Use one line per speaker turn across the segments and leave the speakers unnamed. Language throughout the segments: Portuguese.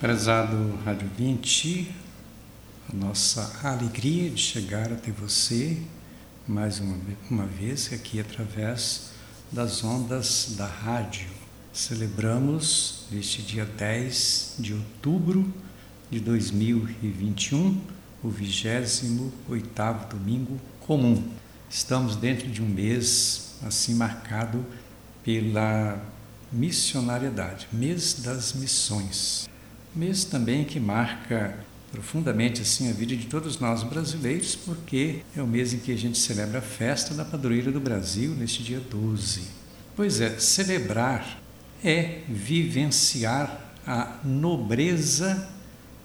Prezado Rádio 20, a nossa alegria de chegar até você mais uma, uma vez aqui através das ondas da rádio. Celebramos neste dia 10 de outubro de 2021 o 28º domingo comum. Estamos dentro de um mês assim marcado pela missionariedade, mês das missões. Mês também que marca profundamente assim a vida de todos nós brasileiros, porque é o mês em que a gente celebra a festa da padroeira do Brasil neste dia 12. Pois é, celebrar é vivenciar a nobreza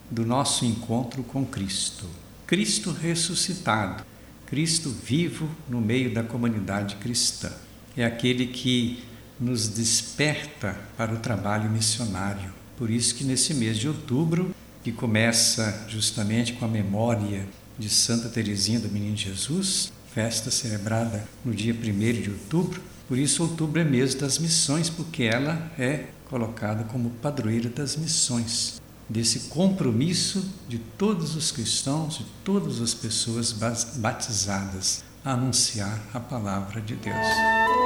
do nosso encontro com Cristo. Cristo ressuscitado, Cristo vivo no meio da comunidade cristã. É aquele que nos desperta para o trabalho missionário por isso que nesse mês de outubro, que começa justamente com a memória de Santa Teresinha do Menino Jesus, festa celebrada no dia 1 de outubro, por isso outubro é mês das missões, porque ela é colocada como padroeira das missões, desse compromisso de todos os cristãos, de todas as pessoas batizadas a anunciar a palavra de Deus.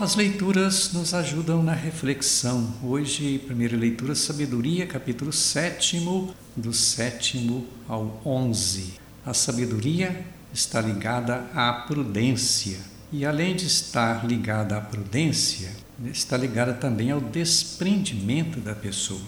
As leituras nos ajudam na reflexão. Hoje, primeira leitura, Sabedoria, capítulo 7, do 7 ao 11. A sabedoria está ligada à prudência. E além de estar ligada à prudência, está ligada também ao desprendimento da pessoa.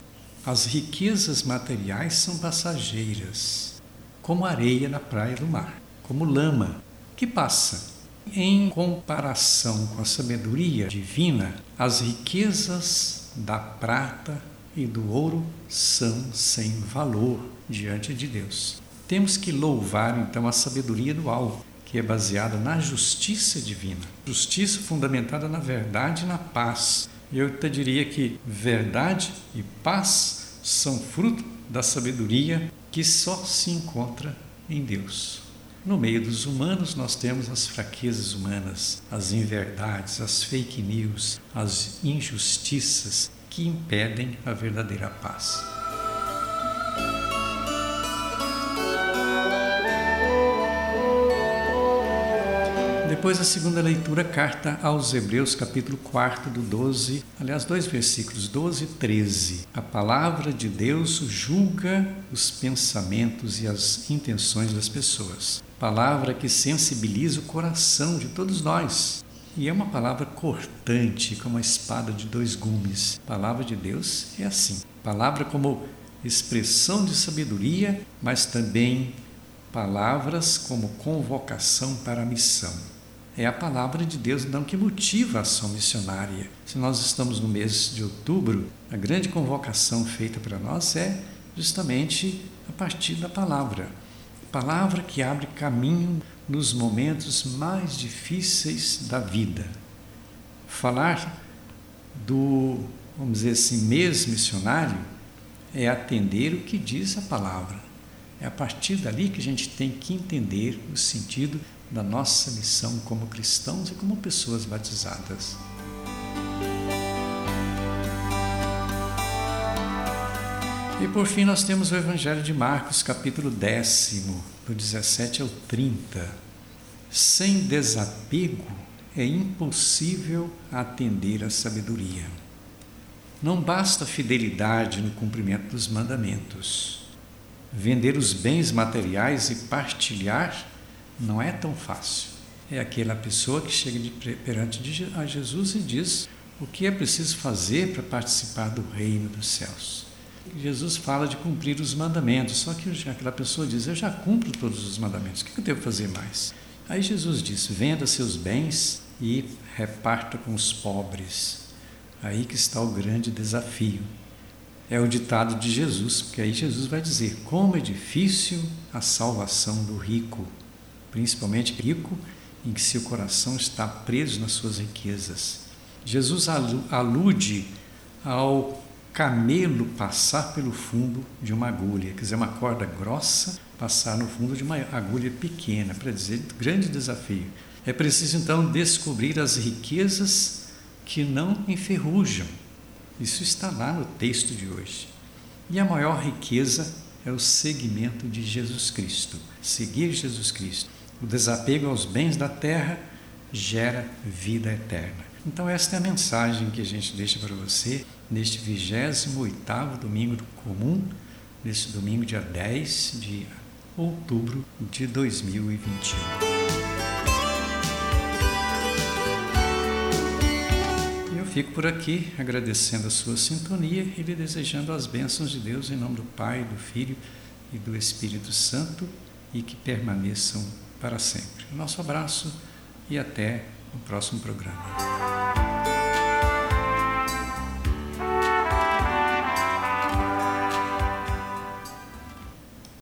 As riquezas materiais são passageiras, como areia na praia do mar, como lama que passa em comparação com a sabedoria divina, as riquezas da prata e do ouro são sem valor diante de Deus. Temos que louvar então a sabedoria do alto, que é baseada na justiça divina, justiça fundamentada na verdade e na paz. Eu te diria que verdade e paz são fruto da sabedoria que só se encontra em Deus. No meio dos humanos, nós temos as fraquezas humanas, as inverdades, as fake news, as injustiças que impedem a verdadeira paz. Depois a segunda leitura, carta aos Hebreus, capítulo 4, do 12, aliás, dois versículos, 12 e 13. A palavra de Deus julga os pensamentos e as intenções das pessoas. Palavra que sensibiliza o coração de todos nós. E é uma palavra cortante, como a espada de dois gumes. A palavra de Deus é assim. Palavra como expressão de sabedoria, mas também palavras como convocação para a missão. É a palavra de Deus não que motiva a ação missionária. Se nós estamos no mês de outubro, a grande convocação feita para nós é justamente a partir da palavra. Palavra que abre caminho nos momentos mais difíceis da vida. Falar do, vamos dizer assim, mês missionário é atender o que diz a palavra. É a partir dali que a gente tem que entender o sentido da nossa missão como cristãos e como pessoas batizadas. E por fim nós temos o Evangelho de Marcos, capítulo décimo, do 17 ao 30. Sem desapego é impossível atender à sabedoria. Não basta fidelidade no cumprimento dos mandamentos. Vender os bens materiais e partilhar não é tão fácil. É aquela pessoa que chega de, perante de, a Jesus e diz o que é preciso fazer para participar do reino dos céus. Jesus fala de cumprir os mandamentos, só que aquela pessoa diz: Eu já cumpro todos os mandamentos, o que eu devo fazer mais? Aí Jesus diz: Venda seus bens e reparta com os pobres. Aí que está o grande desafio. É o ditado de Jesus, porque aí Jesus vai dizer: Como é difícil a salvação do rico principalmente rico, em que seu coração está preso nas suas riquezas. Jesus alude ao camelo passar pelo fundo de uma agulha, quer dizer, uma corda grossa passar no fundo de uma agulha pequena, para dizer grande desafio. É preciso então descobrir as riquezas que não enferrujam. Isso está lá no texto de hoje. E a maior riqueza é o seguimento de Jesus Cristo. Seguir Jesus Cristo. O desapego aos bens da terra gera vida eterna. Então, esta é a mensagem que a gente deixa para você neste 28 domingo comum, neste domingo, dia 10 de outubro de 2021. Eu fico por aqui agradecendo a sua sintonia e lhe desejando as bênçãos de Deus em nome do Pai, do Filho e do Espírito Santo e que permaneçam para sempre. Nosso abraço e até o próximo programa.